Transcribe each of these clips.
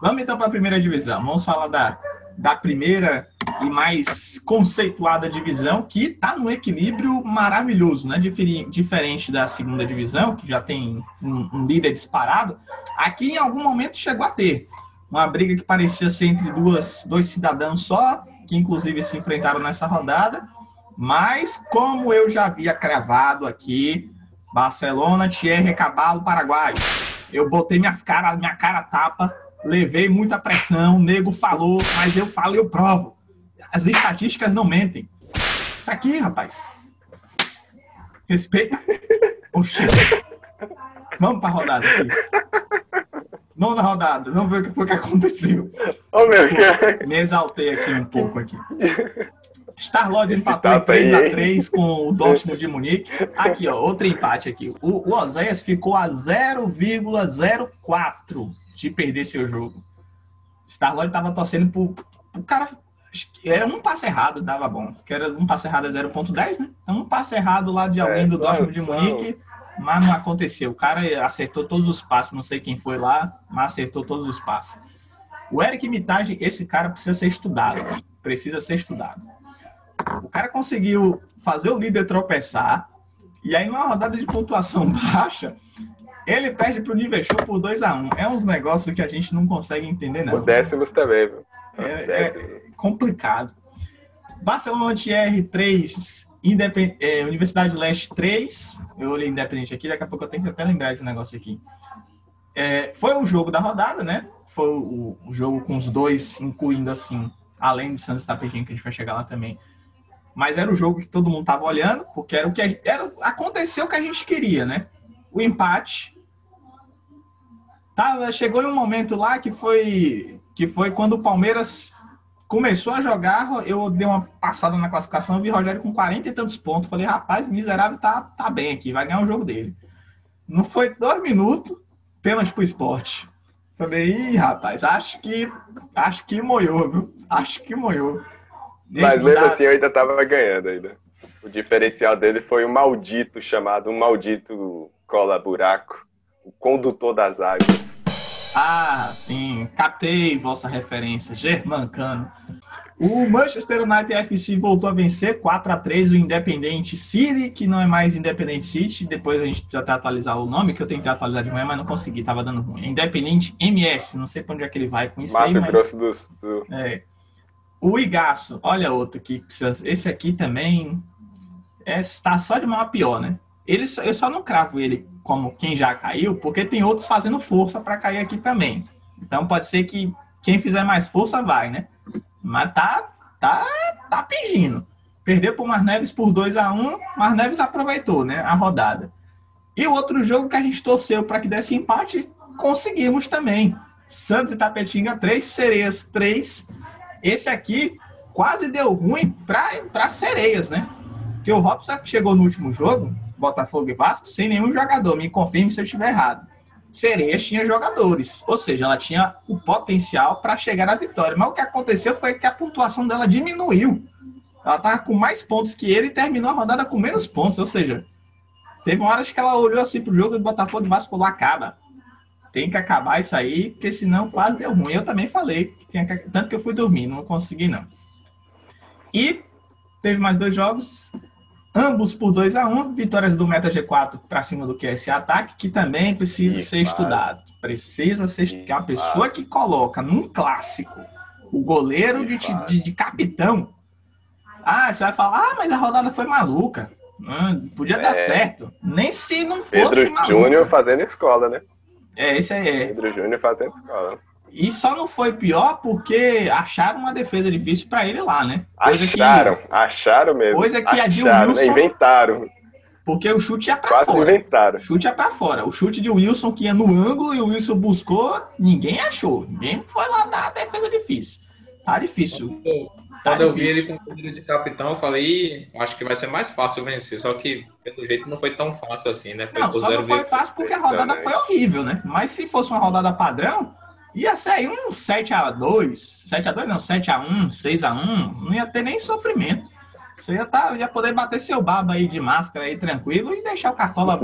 Vamos então para a primeira divisão. Vamos falar da, da primeira e mais conceituada divisão, que está no equilíbrio maravilhoso, né? Diferente da segunda divisão, que já tem um, um, líder disparado. Aqui, em algum momento, chegou a ter uma briga que parecia ser entre duas, dois cidadãos só, que inclusive se enfrentaram nessa rodada. Mas, como eu já havia cravado aqui, Barcelona, Thierry Cabalo, Paraguai. Eu botei minhas cara, minha cara tapa levei muita pressão, o nego falou, mas eu falo e eu provo. As estatísticas não mentem. Isso aqui, rapaz. Respeita. Oxê. Vamos para a rodada aqui. Nona rodada. Vamos ver o que, o que aconteceu. Oh, meu Pô, Me exaltei aqui um pouco aqui. Starlord empatou em 3x3 com o Dortmund de Munique. Aqui, ó, outro empate aqui. O, o Oséias ficou a 0,04 de perder seu jogo. Star-Lord tava torcendo pro, pro cara. Era um passe errado, dava bom. Que era um passe errado é 0.10, né? Então, um passe errado lá de alguém é, do Dortmund de Munique, mas não aconteceu. O cara acertou todos os passes, não sei quem foi lá, mas acertou todos os passes. O Eric Mitage, esse cara precisa ser estudado. Precisa ser estudado. O cara conseguiu fazer o líder tropeçar, e aí, numa rodada de pontuação baixa, ele perde pro Nivechou por 2x1. Um. É uns negócios que a gente não consegue entender, não. O décimos também, viu? É, é, complicado. Barcelona TR3, Independ... É, Universidade Leste 3. Eu olhei Independente aqui, daqui a pouco eu tenho que até lembrar de um negócio aqui. É, foi o jogo da rodada, né? Foi o, o, jogo com os dois, incluindo assim, além de Santos Tapetinho, que a gente vai chegar lá também. Mas era o jogo que todo mundo tava olhando, porque era o que a era, aconteceu o que a gente queria, né? O empate Tava, chegou em um momento lá que foi que foi quando o Palmeiras começou a jogar, eu dei uma passada na classificação, vi Rogério com 40 e tantos pontos. Falei, rapaz, miserável tá, tá bem aqui, vai ganhar o jogo dele. Não foi dois minutos, pênalti pro esporte. Falei, ih, rapaz, acho que acho que moiou, viu? Acho que moiou. Mas mesmo dá... assim eu ainda tava ganhando ainda. O diferencial dele foi um maldito chamado, um maldito cola buraco o condutor das águas. Ah, sim, captei vossa referência, Germancano. O Manchester United FC voltou a vencer 4 a 3 o Independente City, que não é mais Independente City. Depois a gente precisa até atualizar o nome, que eu tentei atualizar de manhã, mas não consegui, tava dando ruim. Independente MS, não sei para onde é que ele vai com isso Mato aí, mas... Grosso do, do... É. O Igaço, olha outro aqui. Esse aqui também está só de mal a pior, né? Ele, eu só não cravo ele como quem já caiu, porque tem outros fazendo força para cair aqui também. Então pode ser que quem fizer mais força vai, né? Mas tá, tá, tá pedindo. Perdeu para o Marneves por 2 a 1 Marneves aproveitou, né? A rodada. E o outro jogo que a gente torceu para que desse empate, conseguimos também. Santos e Tapetinga 3, Sereias 3. Esse aqui quase deu ruim para Sereias, né? Porque o Robson chegou no último jogo, Botafogo e Vasco sem nenhum jogador. Me confirme se eu estiver errado. Sereias tinha jogadores, ou seja, ela tinha o potencial para chegar à vitória. Mas o que aconteceu foi que a pontuação dela diminuiu. Ela estava com mais pontos que ele e terminou a rodada com menos pontos. Ou seja, teve uma hora que ela olhou assim pro jogo do Botafogo e Vasco falou: acaba. Tem que acabar isso aí, porque senão quase deu ruim. Eu também falei, que tinha que... tanto que eu fui dormir, não consegui não. E teve mais dois jogos ambos por 2 a 1 um, vitórias do Meta G4 para cima do QS Ataque, que também precisa ser estudado. Precisa ser estudado. É a pessoa que coloca num clássico o goleiro de, de, de, capitão. Ah, você vai falar, ah, mas a rodada foi maluca. Hum, podia é. dar certo. Nem se não fosse Pedro maluca. Júnior fazendo escola, né? É, esse aí é. Pedro Júnior fazendo escola. E só não foi pior porque acharam uma defesa difícil para ele lá, né? Coisa acharam, que, acharam mesmo. Coisa que acharam, a de Wilson. Inventaram. Porque o chute ia para fora. inventaram. O chute ia para fora. O chute de Wilson que ia no ângulo e o Wilson buscou, ninguém achou. Ninguém foi lá dar a defesa difícil. Tá difícil. Tá Quando eu vi ele com o de capitão, eu falei, acho que vai ser mais fácil vencer. Só que, pelo jeito, não foi tão fácil assim, né? Foi não, só não foi fácil porque a rodada foi horrível, né? Mas se fosse uma rodada padrão, Ia sair um 7x2, 7x2 não, 7x1, 6x1, não ia ter nem sofrimento. Você ia, tá, ia poder bater seu baba aí de máscara aí tranquilo e deixar o Cartola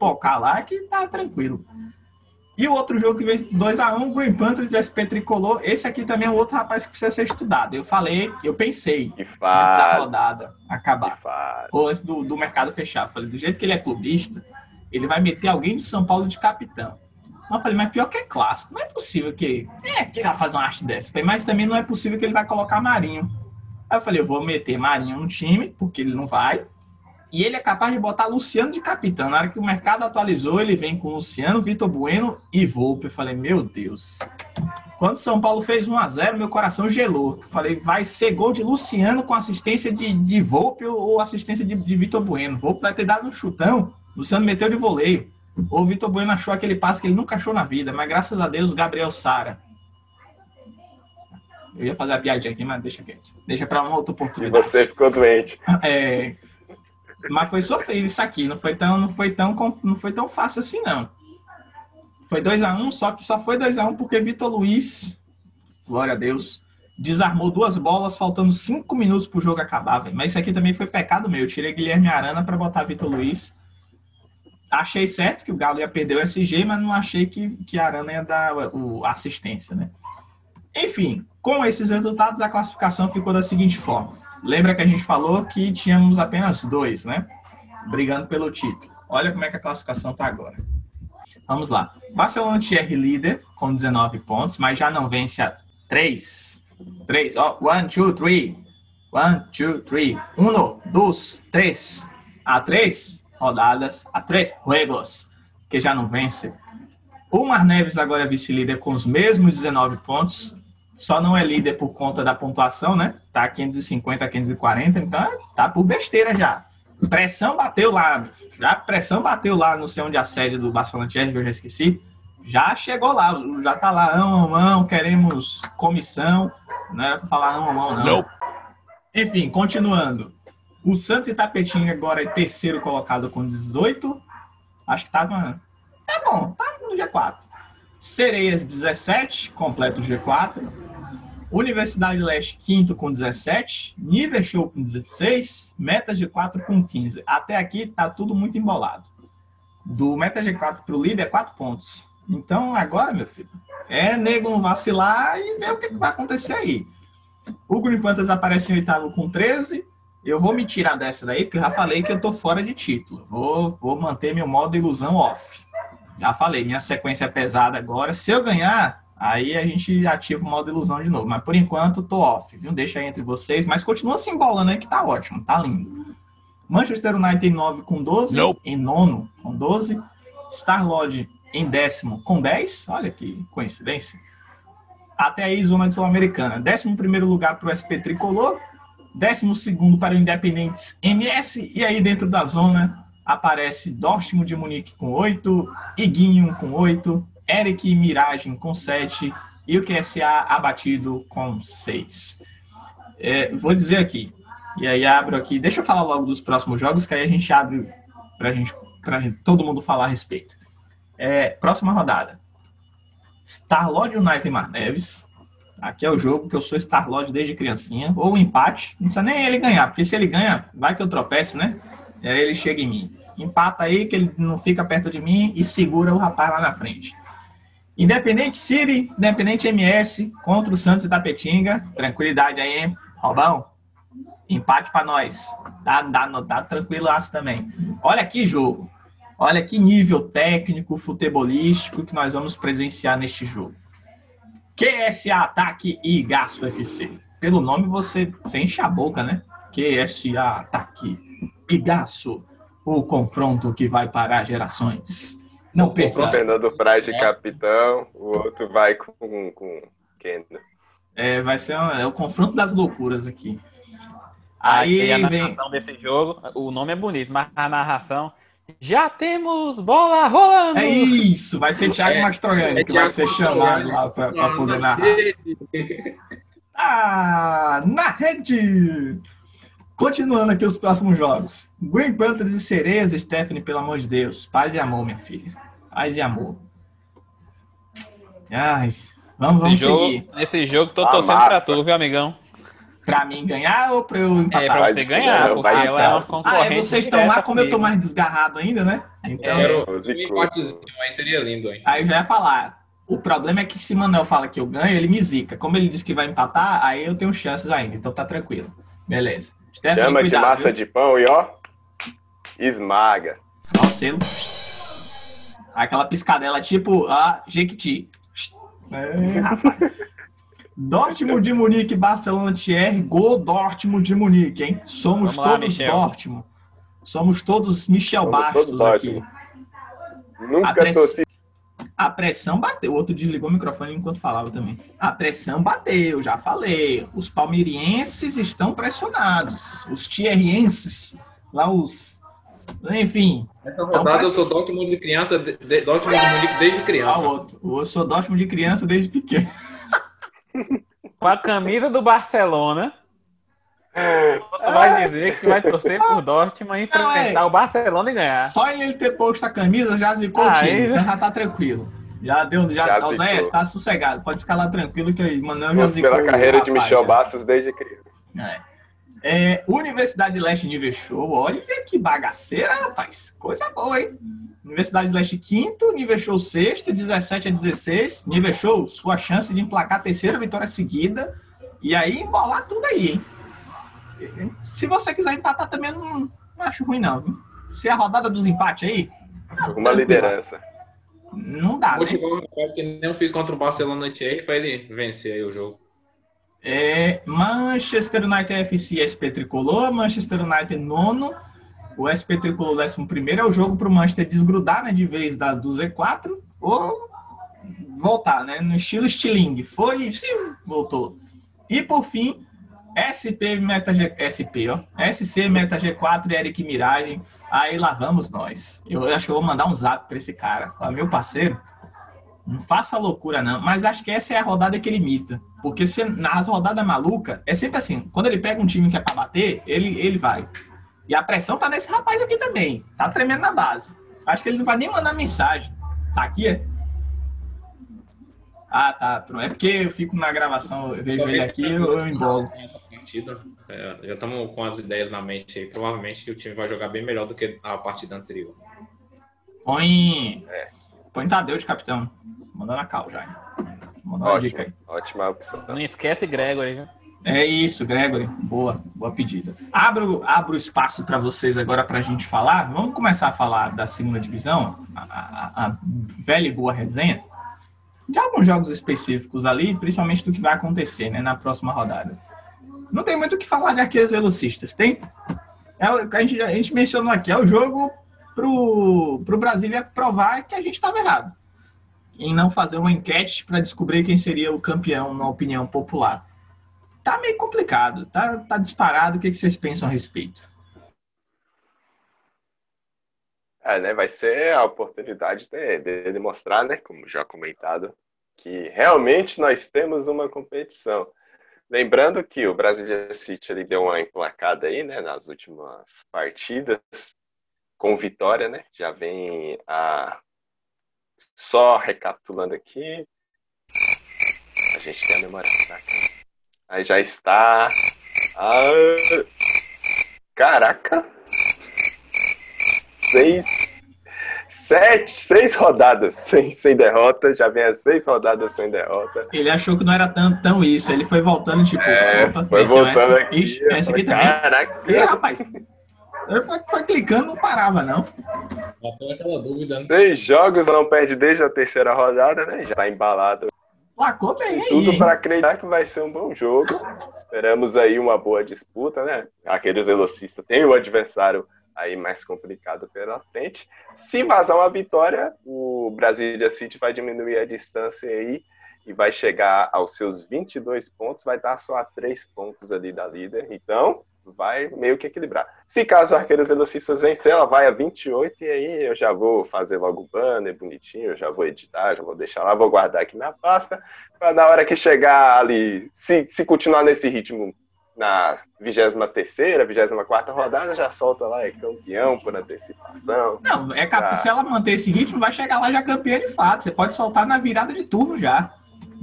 pocar lá que tá tranquilo. E o outro jogo que veio 2x1, Green Panthers e SP Tricolor. Esse aqui também é um outro rapaz que precisa ser estudado. Eu falei, eu pensei Que antes da rodada acabar. Ou antes do, do mercado fechar. Eu falei, do jeito que ele é clubista, ele vai meter alguém de São Paulo de capitão. Eu falei, mas pior que é clássico. Não é possível que. É, que vai fazer uma arte dessa. Mas também não é possível que ele vai colocar Marinho. Aí eu falei, eu vou meter Marinho no time, porque ele não vai. E ele é capaz de botar Luciano de capitão. Na hora que o mercado atualizou, ele vem com Luciano, Vitor Bueno e Volpe. Eu falei, meu Deus. Quando São Paulo fez 1x0, meu coração gelou. Eu falei, vai ser gol de Luciano com assistência de, de Volpe ou assistência de, de Vitor Bueno. Volpe vai ter dado um chutão. Luciano meteu de voleio. O Vitor Bueno achou aquele passe que ele nunca achou na vida. Mas graças a Deus, Gabriel Sara. Eu ia fazer a piadinha aqui, mas deixa quieto. Deixa pra uma outra E oportunidade. você ficou doente. É, mas foi sofrido isso aqui, não foi tão, não foi tão, não foi tão fácil assim não. Foi 2 a 1 só que só foi 2 a 1 porque Vitor Luiz, glória a Deus, desarmou duas bolas faltando cinco minutos pro jogo acabar, velho. Mas isso aqui também foi pecado meu. Eu tirei Guilherme Arana para botar Vitor Luiz. Achei certo que o Galo ia perder o SG, mas não achei que, que Arana ia dar o, a assistência, né? Enfim, com esses resultados, a classificação ficou da seguinte forma. Lembra que a gente falou que tínhamos apenas dois, né? Brigando pelo título. Olha como é que a classificação tá agora. Vamos lá. Barcelona TR líder com 19 pontos, mas já não vence a 3. 3, ó. 1, 2, 3. 1, 2, 3. 1, 2, 3. A 3 rodadas, a 3 juegos, que já não vence. O Mar Neves agora é vice-líder com os mesmos 19 pontos. Só não é líder por conta da pontuação, né? Tá 550 a 540, então tá por besteira já. Pressão bateu lá, já pressão bateu lá, não sei onde a sede do Barcelona que eu já esqueci. Já chegou lá, já tá lá, ão, ão, queremos comissão. Não era pra falar ão, ão, não. Enfim, continuando. O Santos Itapetinga agora é terceiro colocado com 18. Acho que tava. Tá bom, tá no G4. Sereias 17, completa o G4. Universidade Leste, quinto com 17. Nível Show com 16. Meta G4 com 15. Até aqui tá tudo muito embolado. Do Meta G4 pro líder é 4 pontos. Então agora, meu filho, é nego vacilar e ver o que, que vai acontecer aí. O Green Panthers aparece em oitavo com 13. Eu vou me tirar dessa daí, porque eu já falei que eu tô fora de título. Vou, vou manter meu modo ilusão off. Já falei, minha sequência é pesada agora. Se eu ganhar, aí a gente ativa o modo ilusão de novo. Mas por enquanto, tô off, viu? Deixa aí entre vocês. Mas continua se embolando aí, que tá ótimo, tá lindo. Manchester United em 9 com 12. Nope. Em nono com 12. Star-Lodge em décimo com 10. Olha que coincidência. Até aí, zona de Sul-Americana. Décimo primeiro lugar para o SP Tricolor. Décimo segundo para o Independentes MS. E aí, dentro da zona, aparece Dortmund de Munique com 8, Iguinho com 8, Eric Miragem com 7 e o QSA abatido com 6. É, vou dizer aqui, e aí abro aqui, deixa eu falar logo dos próximos jogos, que aí a gente abre pra gente, pra gente todo mundo falar a respeito. É, próxima rodada. Starlord United Mar Neves. Aqui é o jogo que eu sou Starlord desde criancinha. Ou um empate. Não precisa nem ele ganhar, porque se ele ganha, vai que eu tropeço, né? E aí ele chega em mim. Empata aí, que ele não fica perto de mim e segura o rapaz lá na frente. Independente City, Independente MS contra o Santos Itapetinga. Tranquilidade aí, hein? Robão. Empate pra nós. Dá, dá, dá tranquilaço também. Olha que jogo. Olha que nível técnico, futebolístico que nós vamos presenciar neste jogo. QSA Ataque e Gasto FC. Pelo nome você, você enche a boca, né? QSA Ataque e Gasto. O confronto que vai parar gerações. Não O perca. Fernando Praz de capitão, o outro vai com, com Kendo. É, vai ser um- é o confronto das loucuras aqui. Aí, Aí a vem. narração desse jogo, o nome é bonito, mas a narração. Já temos bola rolando! É isso, vai ser Thiago É, Mastroianni é que vai ser chamado lá para poder narrar. Ah, na rede! Continuando aqui os próximos jogos. Green Panthers e Cereza, Stephanie, pelo amor de Deus. Paz e amor, minha filha. Paz e amor. Ai, vamos, vamos Esse jogo, seguir. nesse jogo, tô Ah, torcendo massa. pra tu, viu, amigão? Pra mim ganhar ou pra eu empatar? É pra você ganhar, porque ela é uma Ah, concorrente. é, vocês estão lá, como eu tô mais desgarrado ainda, né? Então, É. Quero um empatezinho, aí seria lindo, hein? aí eu já ia falar. O problema é que se Manuel fala que eu ganho, ele me zica. Como ele disse que vai empatar, aí eu tenho chances ainda, então tá tranquilo. Beleza. Stephanie, Chama de cuidado, massa viu? de pão e ó, esmaga. Ó o selo. Aquela piscadela tipo a Jequiti. É, rapaz. Dortmund de Munique, Barcelona Thierry, gol Dortmund de Munique, hein? Somos Vamos todos Michel. Dortmund. Somos todos Michel Somos Bastos todos aqui. Nunca A press- torci. A pressão bateu. O outro desligou o microfone enquanto falava também. A pressão bateu, já falei. Os palmeirienses estão pressionados. Os thierrienses, lá os... Enfim, Essa rodada Então, eu sou Dortmund de criança, de, de, Dortmund de Munique desde criança. outro. Eu sou Dortmund de criança desde pequeno. Com a camisa do Barcelona, tu vai dizer que vai torcer por Dortmund e Não, é. enfrentar o Barcelona e ganhar. Só ele ter posto a camisa já zicou o Ah, time. aí- Então já tá tranquilo. Já deu, já, Já zicou. tá sossegado. Pode escalar tranquilo que aí, Manuel já zicou. pela o carreira de rapaz, Michel já. Bastos desde criança. É. É, Universidade de Leste nível show. Olha que bagaceira, rapaz. Coisa boa, hein? Universidade de Leste quinto, nível show sexto, 17 a 16. Nível show, sua chance de emplacar a terceira vitória seguida. E aí embolar tudo aí, hein? Se você quiser empatar também, não, não acho ruim, não. Viu? Se é a rodada dos empates aí. Uma tranquilo. liderança. Não dá, né? Motivar que nem eu fiz contra o Barcelona Thierry pra ele vencer aí o jogo. É, Manchester United FC SP Tricolor, Manchester United nono, o SP Tricolor décimo primeiro é o jogo para o Manchester desgrudar né, de vez da, do Z4 ou voltar, né? No estilo estilingue. Foi, sim, voltou. E por fim, SP Meta G, SP, ó. SC Meta G4 e Eric Miragem. Aí lá vamos nós. Eu acho que eu vou mandar um zap para esse cara. Falar, meu parceiro, não faça loucura, não. Mas acho que essa é a rodada que ele imita. Porque se, nas rodadas malucas, é sempre assim. Quando ele pega um time que é pra bater, ele, ele vai. E a pressão tá nesse rapaz aqui também. Tá tremendo na base. Acho que ele não vai nem mandar mensagem. Tá aqui, é? Ah, tá. Pronto. É porque eu fico na gravação, eu vejo ele aqui, eu, eu embolo. Essa partida, é, já estamos com as ideias na mente aí. Provavelmente o time vai jogar bem melhor do que a partida anterior. Põe. Põe Tadeu de capitão. Mandando a cal já. hein? Mandando uma dica aí. Ótima opção. Não esquece Gregory, viu? É isso, Gregory. Boa, boa pedida. Abro, abro espaço para vocês agora para a gente falar. Vamos começar a falar da segunda divisão, a, a- a velha e boa resenha, de alguns jogos específicos ali, principalmente do que vai acontecer né, na próxima rodada. Não tem muito o que falar de arqueiros velocistas, tem? É o a gente, a gente mencionou aqui, é o jogo pro, pro Brasília provar que a gente estava errado em não fazer uma enquete para descobrir quem seria o campeão na opinião popular tá meio complicado, tá, tá disparado. O que, que vocês pensam a respeito? É, né? Vai ser a oportunidade de, de demonstrar, né? Como já comentado, que realmente nós temos uma competição. Lembrando que o Brasília City ele deu uma emplacada aí, né? Nas últimas partidas, com vitória, né? Já vem a. Só recapitulando aqui. A gente tem a memória fraca. Aí já está. Ah, caraca! Seis. Sete, seis rodadas sem, sem derrota. Já vem as seis rodadas sem derrota. Ele achou que não era tão, tão isso. Ele foi voltando, tipo, É, opa, foi venceu voltando essa. aqui. Ixi, eu essa aqui falei, também. Caraca! Ih, rapaz. Ele foi, foi clicando, não parava, não. Aquela dúvida, né? Seis jogos não perde desde a terceira rodada, né? Já tá embalado. Lacou bem aí, Tudo para acreditar que vai ser um bom jogo. Esperamos aí uma boa disputa, né? Aqueles velocistas têm o adversário aí mais complicado pela frente. Se vazar uma vitória, o Brasília City vai diminuir a distância aí e vai chegar aos seus 22 pontos, vai estar só a 3 pontos ali da líder. Então, vai meio que equilibrar. Se caso o Arqueiros Velocistas vencer, ela vai a 28 e aí eu já vou fazer logo o banner bonitinho, eu já vou editar, já vou deixar lá, vou guardar aqui na pasta, para na hora que chegar ali, se, se continuar nesse ritmo na 23ª, 24ª rodada, já solta lá, é campeão por antecipação. Não, é cap... Ah. se ela manter esse ritmo, vai chegar lá já campeã de fato. Você pode soltar na virada de turno já.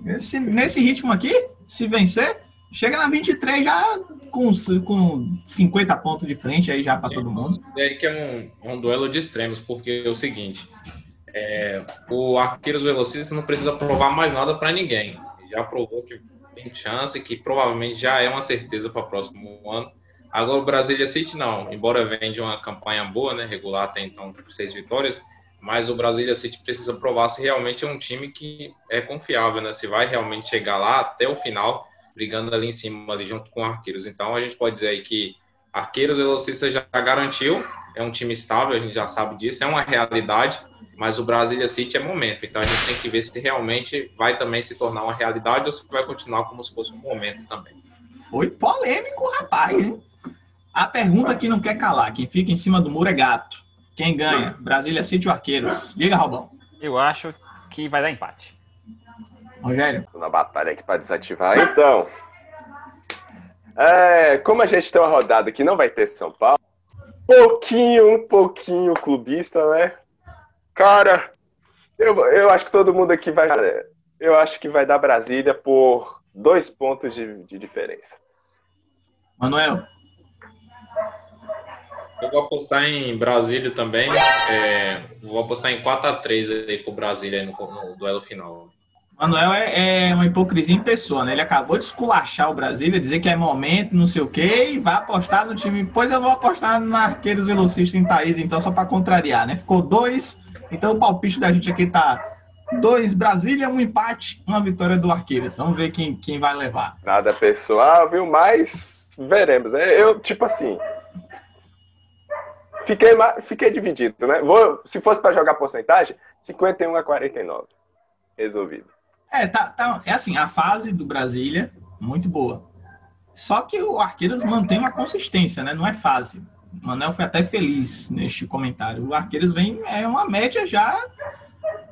Esse- nesse ritmo aqui, se vencer, Chega na 23 já com, com 50 pontos de frente aí já para todo mundo. É que é um, um duelo de extremos, porque é o seguinte: é, o Arqueiros Velocista não precisa provar mais nada para ninguém. Já provou que tem chance, que provavelmente já é uma certeza para o próximo ano. Agora o Brasília City não, embora venha de uma campanha boa, né, regular até então, seis vitórias, mas o Brasília City precisa provar se realmente é um time que é confiável, né, se vai realmente chegar lá até o final, brigando ali em cima, ali junto com Arqueiros. Então a gente pode dizer aí que Arqueiros Velocista já garantiu, é um time estável, a gente já sabe disso, é uma realidade, mas o Brasília City é momento. Então a gente tem que ver se realmente vai também se tornar uma realidade ou se vai continuar como se fosse um momento também. Foi polêmico, rapaz, hein? A pergunta que não quer calar, quem fica em cima do muro é gato. Quem ganha? Brasília City ou Arqueiros? Diga, Robão. Eu acho que vai dar empate. Rogério. Tô na batalha aqui para desativar. Então, é, como a gente tem uma rodada que não vai ter São Paulo, pouquinho, um pouquinho clubista, né? Cara, eu, eu acho que todo mundo aqui vai. Eu acho que vai dar Brasília por dois pontos de, de diferença. Manuel. Eu vou apostar em Brasília também. É, vou apostar em 4x3 aí pro Brasília no, no duelo final. Manuel é, é, uma hipocrisia em pessoa, né? Ele acabou de esculachar o Brasília, dizer que é momento, não sei o quê, e vai apostar no time. Pois eu vou apostar na Arqueiros Velocistas em Thaís, então, só para contrariar, né? Ficou dois. Então o palpite da gente aqui tá dois Brasília, um empate, uma vitória do Arqueiros. Vamos ver quem, quem vai levar. Nada pessoal, viu? Mas veremos. Né? Eu, tipo assim, Fiquei, fiquei dividido, né? Vou, se fosse para jogar porcentagem, 51 a 49. Resolvido. É, tá, tá, é assim, a fase do Brasília, muito boa. Só que o Arqueiros mantém uma consistência, né? Não é fase. O Manel foi até feliz neste comentário. O Arqueiros vem, é uma média já,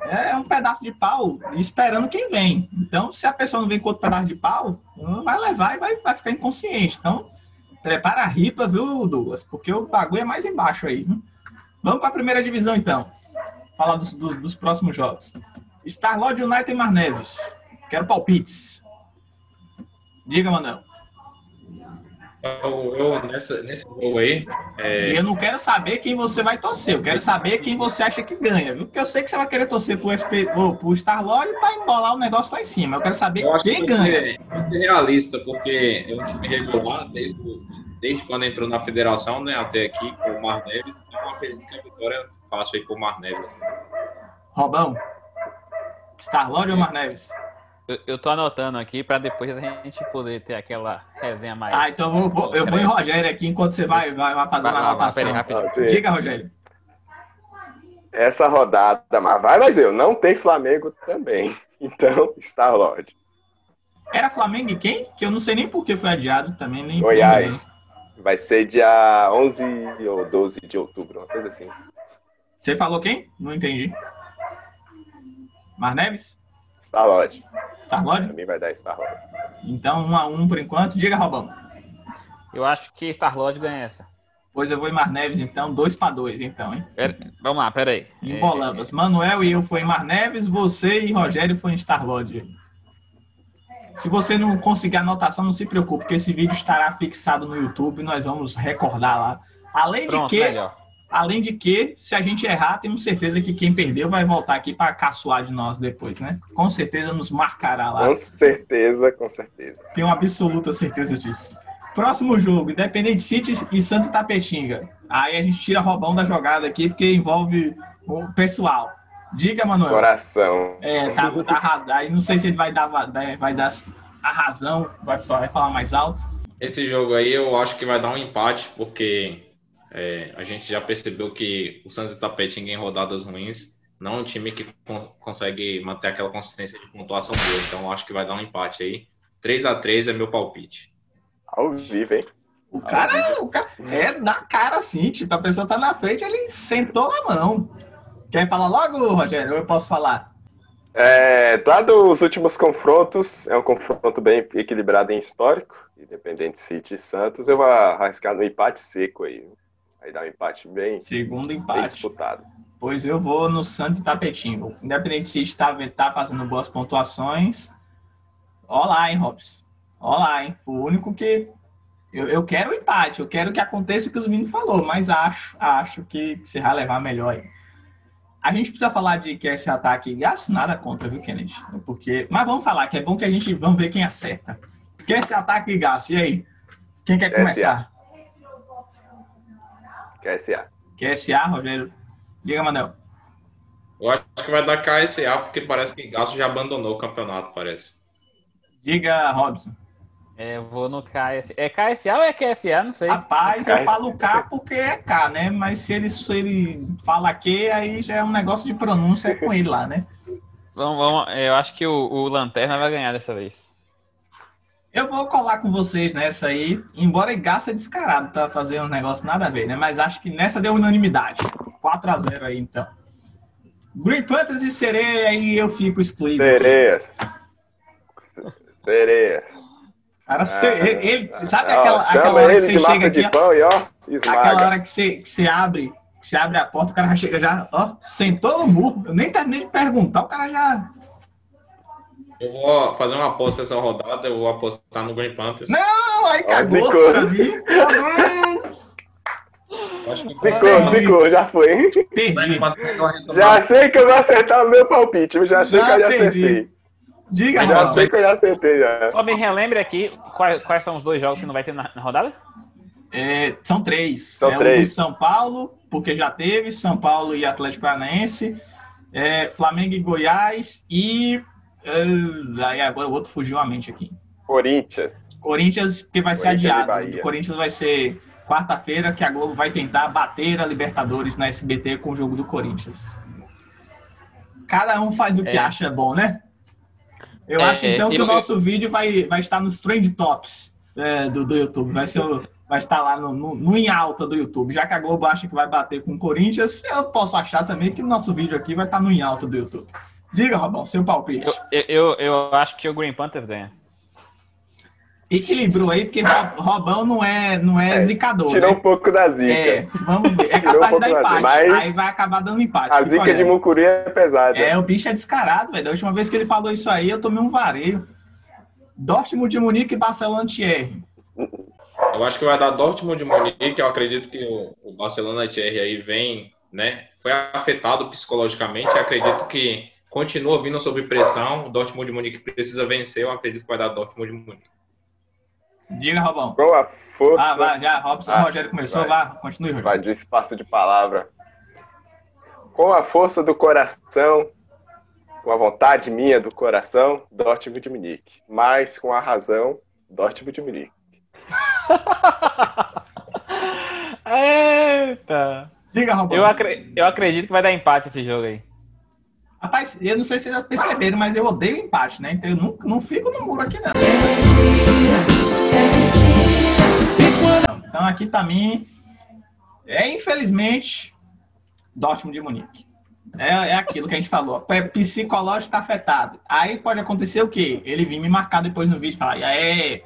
é um pedaço de pau, esperando quem vem. Então, se a pessoa não vem com outro pedaço de pau, vai levar e vai, vai ficar inconsciente. Então, Prepara a ripa, viu, Douglas? Porque o bagulho é mais embaixo aí. Vamos para a primeira divisão, então. Falar dos, dos, dos próximos jogos. Starlord United e Mar Neves. Quero palpites. Diga, Manuel. Eu, eu, nessa, nesse jogo aí. É... Eu não quero saber quem você vai torcer, eu quero saber quem você acha que ganha, viu? Porque eu sei que você vai querer torcer pro, SP, ou pro Star-Lord para embolar o negócio lá em cima. Eu quero saber eu quem ganha. É realista, porque é um time regular desde, desde quando entrou na federação, né? Até aqui, com o Mar Neves. Então eu acredito que a vitória é fácil aí pro Mar Neves. Assim. Robão, Star-Lord ou Mar Neves? Eu, eu tô anotando aqui para depois a gente poder ter aquela resenha mais. Ah, então eu vou, eu vou em Rogério aqui enquanto você vai, vai, vai fazer vai, uma anotação. Vai, Diga, Rogério. Essa rodada, mas vai, mas eu, não tem Flamengo também. Então, Star Lord. Era Flamengo e quem? Que eu não sei nem por que foi adiado também. Nem Goiás. Vai ser dia 11 ou 12 de outubro, uma coisa assim. Você falou quem? Não entendi. Mar Neves? Star-Lord. Star-Lord? Também vai dar Star-Lord. Então, um a um por enquanto. Diga, Robão. Eu acho que Star-Lord ganha essa. Pois eu vou em Mar Neves, então. Dois para dois, então, hein? Pera, vamos lá, peraí. Embolamos. É, é, Manuel e eu foi em Mar Neves, você e Rogério foi em Star-Lord. Se você não conseguir anotação, não se preocupe, porque esse vídeo estará fixado no YouTube e nós vamos recordar lá. Além Pronto, de que, melhor. Além de que, se a gente errar, temos certeza que quem perdeu vai voltar aqui para caçoar de nós depois, né? Com certeza nos marcará lá. Com certeza, com certeza. Tenho absoluta certeza disso. Próximo jogo, Independente City e Santos Tapetinga. Aí a gente tira Robão da jogada aqui, porque envolve o pessoal. Diga, Manuel. Coração. É, tá, tá Aí não sei se ele vai dar, vai dar a razão, vai, vai falar mais alto. Esse jogo aí eu acho que vai dar um empate, porque é, a gente já percebeu que o Santos Tapetinga em rodadas ruins não é um time que consegue manter aquela consistência de pontuação boa. Então acho que vai dar um empate aí. 3 a 3 é meu palpite. Ao vivo, hein? O cara, o cara é na cara assim, tipo, a pessoa tá na frente, ele sentou a mão. Quer falar logo, Rogério? Eu posso falar? É, dado os últimos confrontos, é um confronto bem equilibrado em histórico, Independente City e Santos, eu vou arriscar no empate seco aí. Aí dá um empate bem, Segundo empate. bem disputado. Pois eu vou no Santos e Tapetinho. Independente City tá, tá fazendo boas pontuações. Olá, hein, Robson. Olha lá, hein? Foi o único que. Eu, eu quero o empate, eu quero que aconteça o que os meninos falou, mas acho, acho que você vai levar melhor aí. A gente precisa falar de que esse ataque gasto nada contra, viu, Kennedy? Porque, mas vamos falar que é bom que a gente vamos ver quem acerta. Que esse ataque gasto, e aí? Quem quer começar? KSA. QSA, Rogério? Diga, Manel. Eu acho que vai dar KSA, porque parece que Gasto já abandonou o campeonato, parece. Diga, Robson. É, eu vou no KSA. É KSA ou é QSA? Não sei. Rapaz, eu KSA. falo K porque é K, né? Mas se ele, se ele fala Q, aí já é um negócio de pronúncia é com ele lá, né? Vamos, vamos, eu acho que o, o Lanterna vai ganhar dessa vez. Eu vou colar com vocês nessa aí, embora Gaça é descarado pra fazer um negócio nada a ver, né? Mas acho que nessa deu unanimidade. 4x0 aí, então. Green Panthers e Sereia, aí eu fico excluído. Sereias. Sereias. Cara, se- ele, sabe aquela, aquela hora que você chega aqui, pão e ó, aquela hora que você, que você abre, que você abre a porta, o cara já chega já, ó, sentou no murro. Eu nem terminei de perguntar, o cara já. Eu vou fazer uma aposta essa rodada, eu vou apostar no Green Panthers. Não, aí cagou zicou. pra mim. Eu Acho que Ficou, ficou, já foi. Perdi. Já sei que eu vou acertar o meu palpite, eu já sei Já que eu já perdi. acertei. Diga, Já sei que eu já acertei já. Só me relembre aqui quais, quais são os dois jogos que não vai ter na, na rodada? É, são três. São é três. do São Paulo, porque já teve, São Paulo e Atlético Paranaense, é, Flamengo e Goiás e. é, aí agora o outro fugiu a mente aqui. Corinthians. Corinthians, que vai ser Corinthians e adiado. O Corinthians vai ser quarta-feira, que a Globo vai tentar bater a Libertadores na SBT com o jogo do Corinthians. Cada um faz o que É. acha bom, né? Eu É, acho então é, que eu- o nosso vídeo vai, vai estar nos trend tops é, do, do YouTube. Vai, ser o- vai estar lá no, no, no em alta do YouTube. Já que a Globo acha que vai bater com o Corinthians, eu posso achar também que o nosso vídeo aqui vai estar no em alta do YouTube. Diga, Robão, seu palpite. Eu, eu, eu acho que o Green Panthers ganha. Equilibrou aí, porque Ro- Robão não é, não é, É, zicador. Tirou né? um pouco da zica. É, vamos ver. É Tirou um capaz de dar pouco da- empate. mas- Aí vai acabar dando empate. A zica de. Mucuri é pesada. É, o bicho é descarado, velho. Da última vez que ele falou isso aí, eu tomei um vareio. Dortmund de Munique e Barcelona Thierry. Eu acho que vai dar Dortmund de Munique. Eu acredito que o, o Barcelona Thierry aí vem, né? Foi afetado psicologicamente. Eu acredito que continua vindo sob pressão. O Dortmund de Munique precisa vencer. Eu acredito que vai dar Dortmund de Munique. Diga, Robão. Com a força. Ah, vai, já. Robson, Ah, Rogério começou. vai. Vá, continue, Vai Rogério. de espaço de palavra. Com a força do coração, com a vontade minha do coração, Dortmund de Munique. Mas com a razão, Dortmund de Munique. Eita! Diga, Robão. Eu, acre- eu acredito que vai dar empate esse jogo aí. Rapaz, eu não sei se vocês já perceberam, mas eu odeio empate, né? Então eu não, não fico no muro aqui, não. Então aqui pra mim, é infelizmente, Dortmund de Munique. É, é aquilo que a gente falou. É psicológico tá afetado. Aí pode acontecer o quê? Ele vir me marcar depois no vídeo e falar, e aí,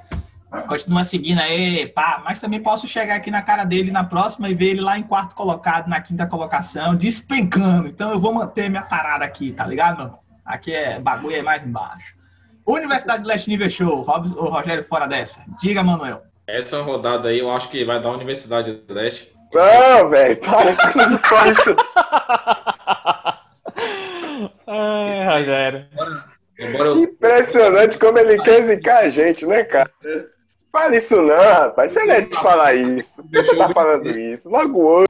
continua seguindo aí, pá. Mas também posso chegar aqui na cara dele na próxima e ver ele lá em quarto colocado, na quinta colocação, despencando. Então eu vou manter minha parada aqui, tá ligado, meu? irmão? Aqui é bagulho é mais embaixo. Universidade do Leste Nível Show. O Rogério fora dessa. Diga, Manuel. Essa rodada aí eu acho que vai dar Universidade do Leste. Não, velho, para com isso. Ai, Rogério. Embora eu Impressionante como ele quer zicar a gente, né, cara? Fala isso não, rapaz. Você não é de falar isso. Por que você tá falando isso? Logo hoje.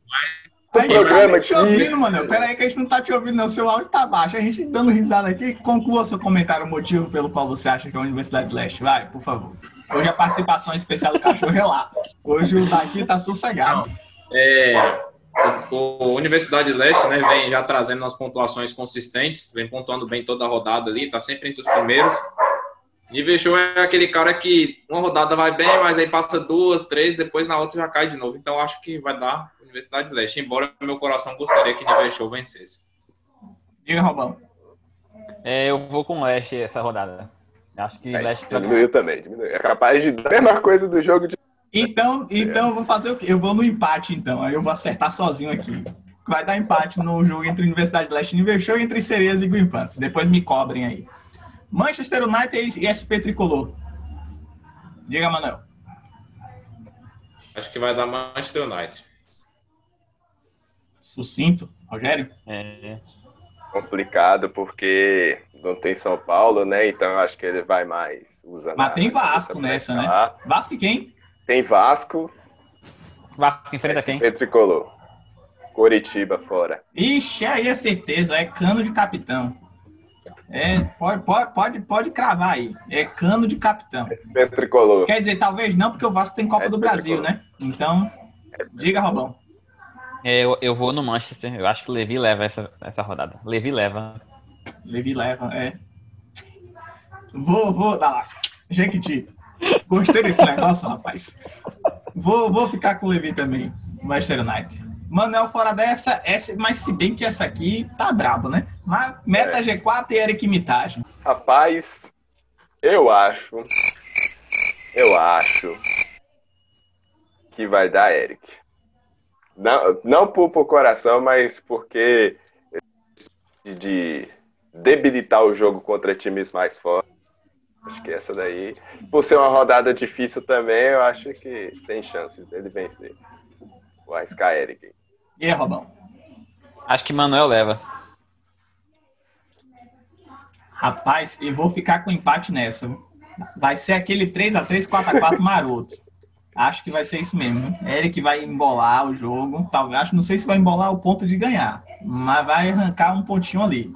A O não programa tá te aqui. ouvindo, mano. Pera aí que a gente não tá te ouvindo, não. Seu áudio tá baixo. A gente dando risada aqui. Conclua seu comentário, o motivo pelo qual você acha que é a Universidade Leste. Vai, por favor. Hoje a participação especial do Cachorro Relato. Hoje o daqui tá sossegado. É, o, o Universidade Leste, né, vem já trazendo umas pontuações consistentes, vem pontuando bem toda a rodada ali, tá sempre entre os primeiros. Nível show é aquele cara que uma rodada vai bem, mas aí passa duas, três, depois na outra já cai de novo. Então acho que vai dar Universidade Leste, embora meu coração gostaria que Nível show vencesse. Diga, Robão. É, eu vou com o Leste essa rodada. Acho que É, Leste diminuiu também, diminuiu. É capaz de dar a mesma coisa do jogo de. Então, então eu vou fazer o quê? Eu vou no empate, então. Aí eu vou acertar sozinho aqui. Vai dar empate no jogo entre Universidade Leste e Nível Show, entre Cereza e Green Panthers. Depois me cobrem aí. Manchester United e SP Tricolor. Diga, Manuel. Acho que vai dar Manchester United. Sucinto, Rogério? É. Complicado porque não tem São Paulo, né? Então acho que ele vai mais usando. Mas tem Vasco nessa, né? Vasco e quem? Tem Vasco, Vasco enfrenta quem? SP Tricolor. Coritiba fora. Ixi, aí é certeza, é cano de capitão. É, pode, pode, pode, pode cravar aí. É cano de capitão. SP Tricolor. Quer dizer, talvez não, porque o Vasco tem Copa É do Brasil, né? Então, diga, Robão. É, Eu, eu vou no Manchester. Eu acho que o Levi leva essa, essa rodada. Levi leva. Levi leva, é. Vou, vou, dá lá. Jequiti. Gostei desse negócio, rapaz. Vou, vou ficar com o Levi também. Manchester United. Manuel fora dessa, essa, mas se bem que essa aqui tá brabo, né? Mas meta É. G4 e Eric Mitagem. Rapaz, eu acho. Eu acho que vai dar Eric. Não, não por, por coração, mas porque de debilitar o jogo contra times mais fortes. Acho que essa daí, por ser uma rodada difícil também, eu acho que tem chances dele vencer. O arriscar Eric. E aí, Robão? Acho que Manuel leva. Rapaz, eu vou ficar com empate nessa. Vai ser aquele 3x3, 4x4 maroto. Acho que vai ser isso mesmo. Eric vai embolar o jogo. Talvez, acho, não sei se vai embolar o ponto de ganhar, mas vai arrancar um pontinho ali.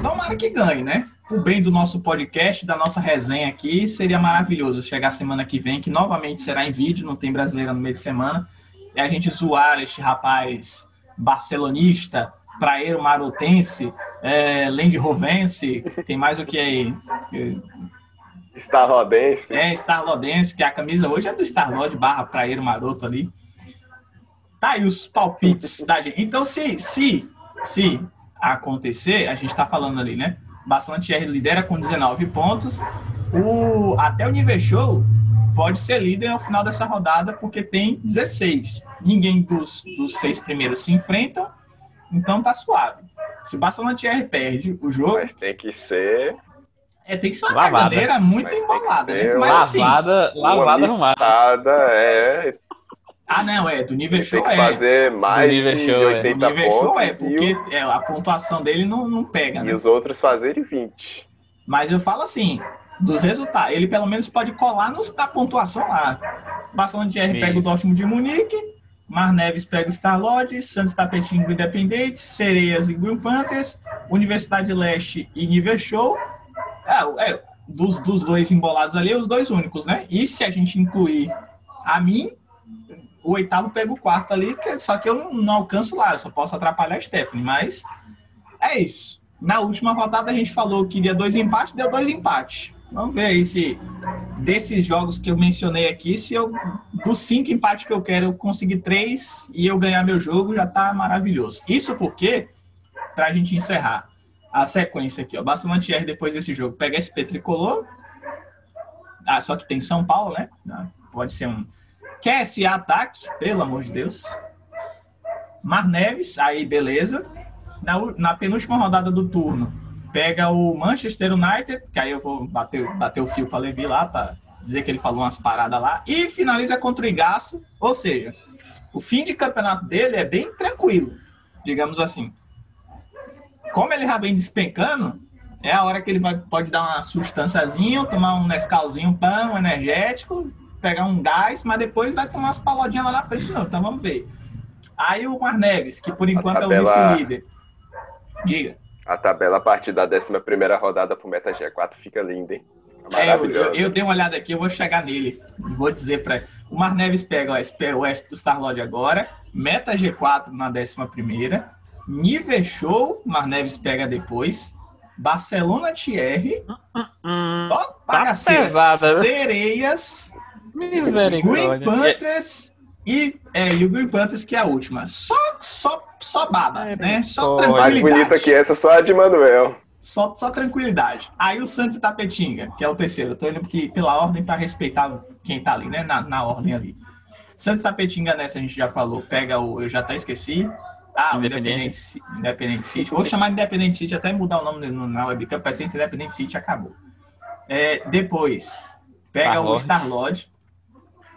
Tomara que ganhe, né? O bem do nosso podcast, da nossa resenha aqui, seria maravilhoso chegar semana que vem, que novamente será em vídeo, não tem brasileira no meio de semana, e a gente zoar este rapaz barcelonista, praeiro marotense, é, Land Rovense, tem mais o que aí? Starrodense. É, Starlodense, que a camisa hoje é do Starlord barra praeiro maroto ali. Tá aí os palpites da gente. Então, se, se, se acontecer, a gente tá falando ali, né? Bastante R lidera com 19 pontos. O, até o nível show pode ser líder ao final dessa rodada, porque tem 16. Ninguém dos, dos seis primeiros se enfrentam, então tá suave. Se o Barcelona TR perde o jogo, Mas tem que ser é, tem que ser uma Lavada. muito Mas embolada, né? Mas assim, lavada, lavada uma arrumada. é, ah, não, é, do nível tem show que é. fazer mais nível de show, é. 80 Do nível show pontos é, e, porque o- é, a pontuação dele não, não pega, e né? os outros fazerem 20. Mas eu falo assim, dos resultados, ele pelo menos pode colar nos, na pontuação lá. Barcelona de R pega o. Dortmund de Munique, Mar Neves pega o Star-Lodge, Santos Tapetinho Independente, Sereias e Green Panthers, Universidade Leste e Nível Show. É, é, dos, dos dois embolados ali, os dois únicos, né? E se a gente incluir a mim, o oitavo pega o quarto ali, só que eu não, não alcanço lá, eu só posso atrapalhar a Stephanie, mas é isso. Na última rodada a gente falou que iria dois empates, deu dois empates. Vamos ver aí se desses jogos que eu mencionei aqui, se eu dos cinco empates que eu quero, eu conseguir três e eu ganhar meu jogo, já tá maravilhoso. Isso porque, pra gente encerrar a sequência aqui, ó, TR depois desse jogo pega SP Tricolor, ah, só que tem São Paulo, né? Ah, Pode ser um QSA ataque, pelo amor de Deus. Mar Neves, aí beleza. Na, na penúltima rodada do turno, pega o Manchester United, que aí eu vou bater, bater o fio para Levi lá, para dizer que ele falou umas paradas lá, e finaliza contra o Igaço, ou seja, o fim de campeonato dele é bem tranquilo, digamos assim. Como ele já vem despencando, é a hora que ele vai, pode dar uma sustânciazinha, tomar um Nescauzinho, pão, um energético, pegar um gás, mas depois vai tomar umas palodinhas lá na frente, não. Então vamos ver. Aí o Mar Neves, que por enquanto é o vice-líder. Diga. A tabela a partir da 11 rodada pro Meta G4 fica linda, hein? Fica É, eu, eu, eu dei uma olhada aqui, eu vou chegar nele. Vou dizer para O Mar Neves pega ó, SP West do Starlord agora. Meta G4 na 11. Nível Show, Mar Neves pega depois. Barcelona TR. Hum, Ó, bagaceira. pesada, viu? Sereias. Green. Panthers. E, é, e o Green Panthers, que é a última. Só, só, só baba, É, né? Só pô. tranquilidade. Mais bonita que essa, só a de Manuel. Só, só tranquilidade. Aí o Santos Tapetinga, que é o terceiro. Eu tô indo aqui pela ordem para respeitar quem tá ali, né? Na, na ordem ali. Santos Tapetinga nessa a gente já falou. Pega o. Eu já até esqueci. Ah, o Independente. Independente, Ci- Independente City. Vou chamar de Independente City até mudar o nome no- na webcam. Vai ser Independente City acabou. É, depois, pega o Star-Lord.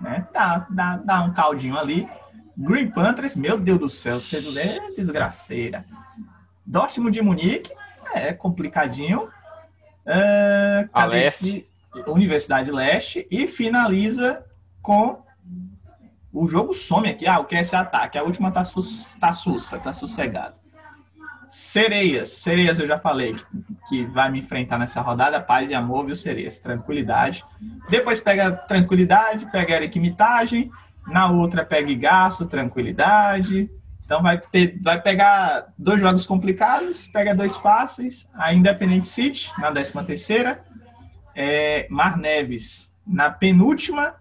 Né? Dá, dá, dá um caldinho ali. Green Panthers, meu Deus do céu, cedo é desgraceira. Dortmund de Munique, é complicadinho. É, A Leste. Universidade Leste. E finaliza com o jogo some aqui. Ah, o que é esse ataque? A última tá, sus, tá sussa, tá sossegado. Sereias. Sereias eu já falei que, vai me enfrentar nessa rodada. Paz e amor, viu, Sereias? Tranquilidade. Depois pega tranquilidade, pega Eriquimitagem. Na outra pega Igaço, tranquilidade. Então vai, ter, vai pegar dois jogos complicados, pega dois fáceis. A Independente City, na 13 terceira. É, Mar Neves, na penúltima.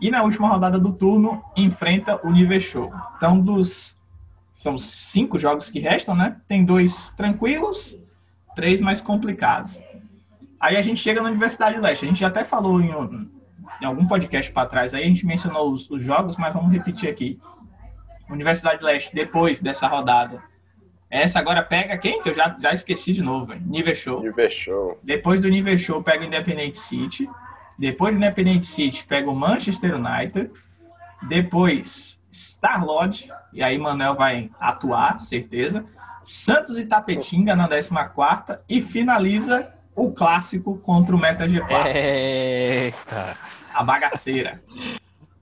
E na última rodada do turno, enfrenta o Show. Então, dos são cinco jogos que restam, né? Tem dois tranquilos, três mais complicados. Aí a gente chega na Universidade Leste. A gente já até falou em, em algum podcast para trás, aí a gente mencionou os, os jogos, mas vamos repetir aqui. Universidade Leste, depois dessa rodada. Essa agora pega quem? Que eu já, já esqueci de novo. Nível Show. Nível show. Depois do Nível Show, pega o Independente City. Depois do Independente City, pega o Manchester United. Depois, Star Lodge. E aí, Manuel vai atuar, certeza. Santos e Tapetinga na 14. E finaliza o clássico contra o Meta G4 Eita. a bagaceira.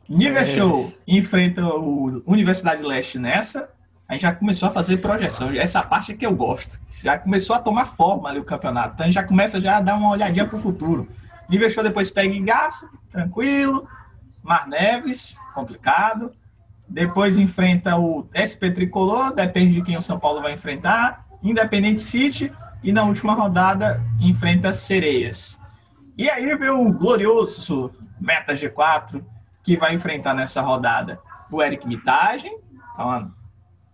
Nível Show enfrenta o Universidade Leste nessa. A gente já começou a fazer projeção. Essa parte é que eu gosto. Já começou a tomar forma ali o campeonato. Então a gente já começa já a dar uma olhadinha pro futuro. Nível Show depois pega Igaço, tranquilo. Mar Neves, complicado. Depois enfrenta o SP Tricolor, depende de quem o São Paulo vai enfrentar. Independente City. E na última rodada enfrenta Sereias. E aí vem o glorioso Meta G4, que vai enfrentar nessa rodada o Eric Mitagem. Então,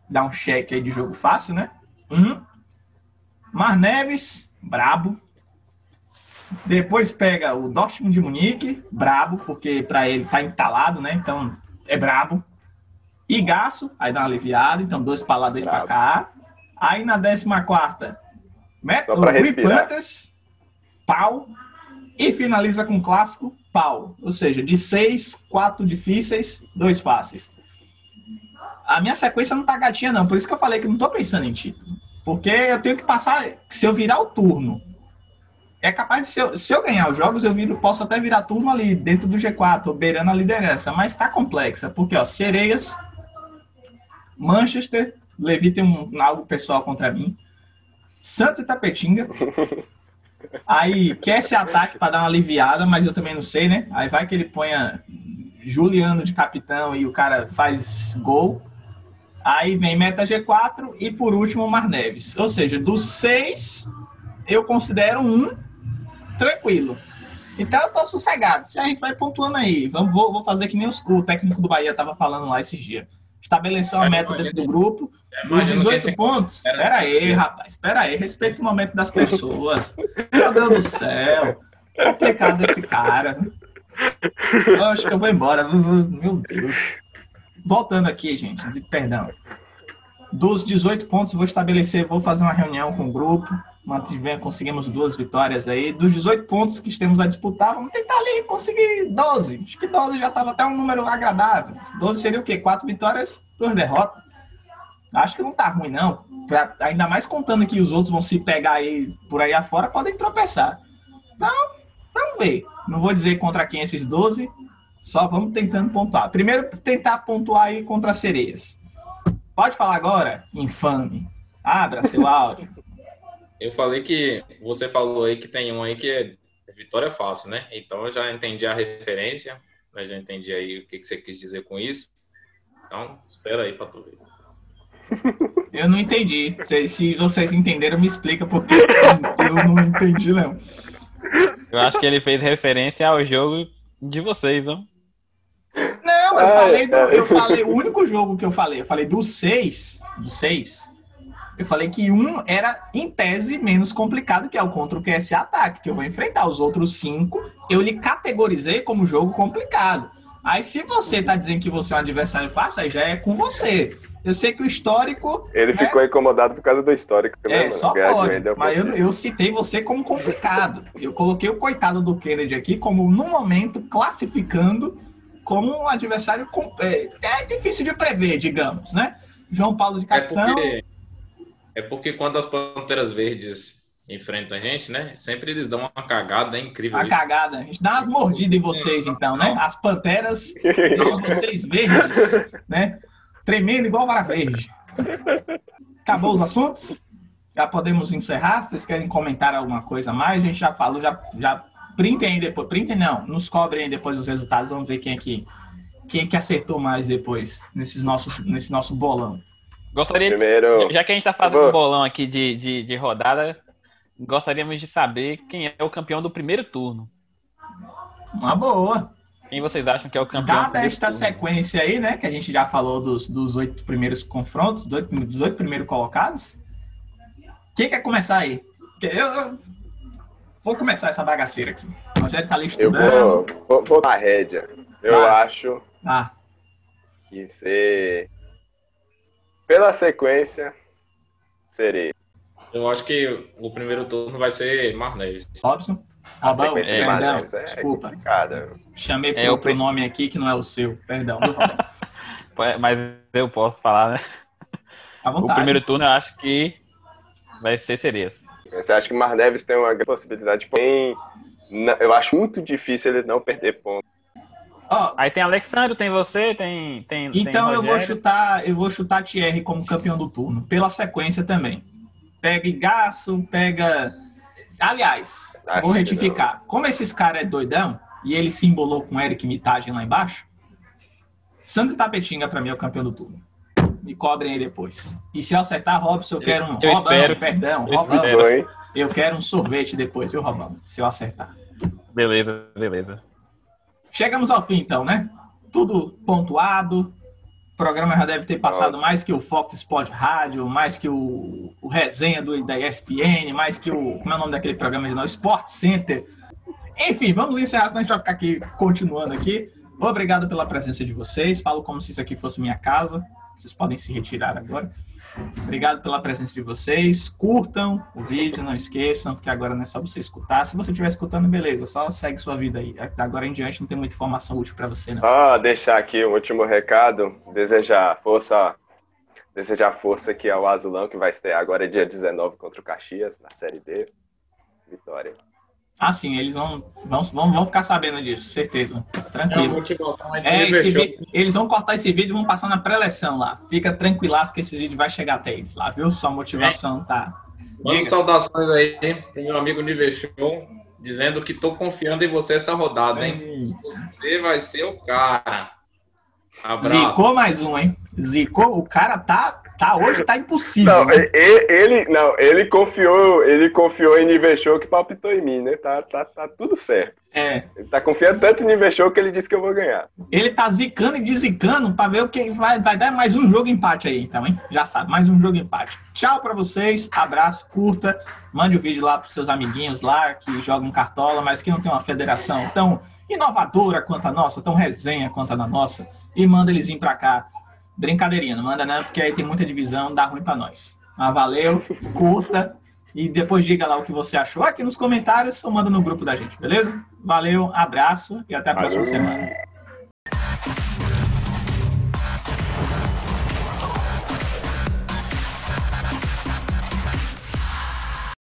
dá um cheque aí de jogo fácil, né? Um. Mar Neves, brabo. Depois pega o Dortmund de Munique, brabo, porque para ele tá entalado, né? Então é brabo. Igaço, aí dá uma aliviada, então dois para lá, dois para cá. Aí na 14 Met Só o pra Green respirar. Panthers, pau. E finaliza com clássico, pau. Ou seja, de seis, quatro difíceis, dois fáceis. A minha sequência não tá gatinha, não. Por isso que eu falei que não tô pensando em título. Porque eu tenho que passar. Se eu virar o turno, é capaz de se eu, se eu ganhar os jogos, eu viro, posso até virar turno ali dentro do G4, ou beirando a liderança. Mas tá complexa. Porque, ó, Sereias, Manchester, Levi tem um, algo pessoal contra mim. Santos e Tapetinga. Aí quer esse ataque para dar uma aliviada, mas eu também não sei, né? Aí vai que ele ponha Juliano de capitão e o cara faz gol. Aí vem Meta G4 e por último Mar Neves. Ou seja, dos seis, eu considero um tranquilo. Então eu tô sossegado. Se a gente vai pontuando aí, vamos, vou, vou fazer que nem os, o técnico do Bahia tava falando lá esses dias. Estabelecer uma É, meta dentro do grupo. Imagina quem 18 se pontos? Era- Espera aí, rapaz. Espera aí. Respeita o momento das pessoas. Meu Deus do céu. Complicado esse cara. Eu acho que eu vou embora. Meu Deus. Voltando aqui, gente. Perdão. Dos 18 pontos, vou estabelecer, vou fazer uma reunião com o grupo. Mantivemos, conseguimos duas vitórias aí. Dos 18 pontos que temos a disputar, vamos tentar ali conseguir 12. Acho que 12 já estava até um número agradável. 12 seria o quê? Quatro vitórias, duas derrotas. Acho que não tá ruim, não. Pra- ainda mais contando que os outros vão se pegar aí por aí afora, podem tropeçar. Então, vamos ver. Não vou dizer contra quem esses 12, só vamos tentando pontuar. Primeiro, tentar pontuar aí contra as sereias. Pode falar agora, infame. Abra seu áudio. Eu falei que você falou aí que tem um aí que é vitória fácil, né? Então eu já entendi a referência, né? já entendi aí o que, que você quis dizer com isso. Então, espera aí pra tu ver. Eu não entendi. Se, vocês entenderam, me explica, porque eu não entendi, não. Eu acho que ele fez referência ao jogo de vocês, não? Não, eu Ai, falei, do, ai. eu falei, o único jogo que eu falei, eu falei dos seis, dos seis, eu falei que um era, em tese, menos complicado, que é o contra o QS Ataque, que eu vou enfrentar. Os outros cinco, eu lhe categorizei como jogo complicado. Aí, se você tá dizendo que você é um adversário fácil, aí já é com você. Eu sei que o histórico. Ele né? ficou incomodado por causa do histórico. né, É, mano? só de pode. Mas eu, eu citei você como complicado. Eu coloquei o coitado do Kennedy aqui como, no momento, classificando como um adversário. com- É, é difícil de prever, digamos, né? João Paulo de É capitão. porque, é porque quando as Panteras Verdes enfrentam a gente, né? Sempre eles dão uma cagada, é incrível A isso. cagada. A gente dá umas mordidas em vocês, então, né? As panteras dão vocês verdes, né? Tremendo igual vara verde. Acabou os assuntos? Já podemos encerrar? Vocês querem comentar alguma coisa a mais? A gente já falou, já, já printem aí depois. Printem não, nos cobrem aí depois os resultados. Vamos ver quem é que, quem é que acertou mais depois nesses nossos, nesse nosso bolão. Gostaria de Primeiro, Já que a gente tá fazendo Vou. um bolão aqui de, de, de rodada, gostaríamos de saber quem é o campeão do primeiro turno. Uma boa. Quem vocês acham que é o campeão? Dada esta turno? sequência aí, né, que a gente já falou dos, dos oito primeiros confrontos, dos oito, dos oito primeiros colocados, quem quer começar aí? Que Eu, eu vou começar essa bagaceira aqui. O Rogério tá ali eu estudando. vou, vou, vou na rédea. Eu Vai. acho Ah, que ser. Pela sequência, seria. Eu acho que o primeiro turno vai ser Marnês. Robson. A Robão, sequência de perdão, é desculpa. complicada. Chamei por É, eu outro pe- nome aqui que não é o seu. Perdão? É, Mas eu posso falar, né? À O vontade. primeiro turno eu acho que vai ser Cereza. Você acha que o Mar Neves tem uma grande possibilidade? Porém, eu acho muito difícil ele não perder ponto. Ó, Aí tem Alexandre, tem você, tem. tem tem Então eu vou chutar, eu vou chutar Thierry como campeão do turno, pela sequência também. Pega Igaço, pega. Aliás, Acho vou retificar. Como esses caras é doidão e ele se embolou com Eric Mitagem lá embaixo, Santos Tapetinga pra mim é o campeão do turno. Me cobrem aí depois. E se eu acertar, Robson, eu quero um. eu Robão, espero. perdão, Eu Robão. espero. Eu quero um sorvete depois, viu, Robão? Se eu acertar. Beleza, beleza. Chegamos ao fim, então, né? Tudo pontuado. O programa já deve ter passado mais que o Fox Sport Rádio, mais que o, o resenha do, da ESPN, mais que o. Como é o nome daquele programa de nós? Sport Center. Enfim, vamos encerrar, senão a gente vai ficar aqui continuando aqui. Obrigado pela presença de vocês. Falo como se isso aqui fosse minha casa. Vocês podem se retirar agora. Obrigado pela presença de vocês. Curtam o vídeo, não esqueçam, porque agora não é só você escutar. Se você estiver escutando, beleza, só segue sua vida aí. Agora em diante não tem muita informação útil para você, deixar aqui um último recado. Desejar força. Desejar força aqui ao Azulão, que vai estrear agora dia 19 contra o Caxias, na Série D. Vitória. Ah, sim, eles vão, vão, vão, vão ficar sabendo disso, certeza. É Tranquilo. É, vi- eles vão cortar esse vídeo e vão passar na pré-eleção lá. Fica tranquilaço que esse vídeo vai chegar até eles lá, viu? Sua motivação tá. Manda Diga. saudações aí pro meu amigo Niver Show, dizendo que tô confiando em você essa rodada, hein? Você vai ser o cara. Abraço. Zicou mais um, hein? Zicou, o cara tá, tá hoje tá impossível. Não, né? ele, não, ele confiou, ele confiou em Nivechou que palpitou em mim, né? Tá, tá, tá tudo certo. É, Ele tá confiando tanto em Nivechou que ele disse que eu vou ganhar. ele tá zicando e desicando pra ver o que vai, vai dar mais um jogo empate aí, então, hein? Já sabe, mais um jogo empate. Tchau pra vocês, abraço, curta, mande o vídeo lá pros seus amiguinhos lá que jogam cartola, mas que não tem uma federação tão inovadora quanto a nossa, tão resenha quanto a da nossa, e manda eles vir pra cá. Brincadeirinha, não manda não, porque aí tem muita divisão, dá ruim pra nós. Mas valeu, curta e depois diga lá o que você achou aqui nos comentários ou manda no grupo da gente, beleza? Valeu, abraço e até a próxima Valeu. semana.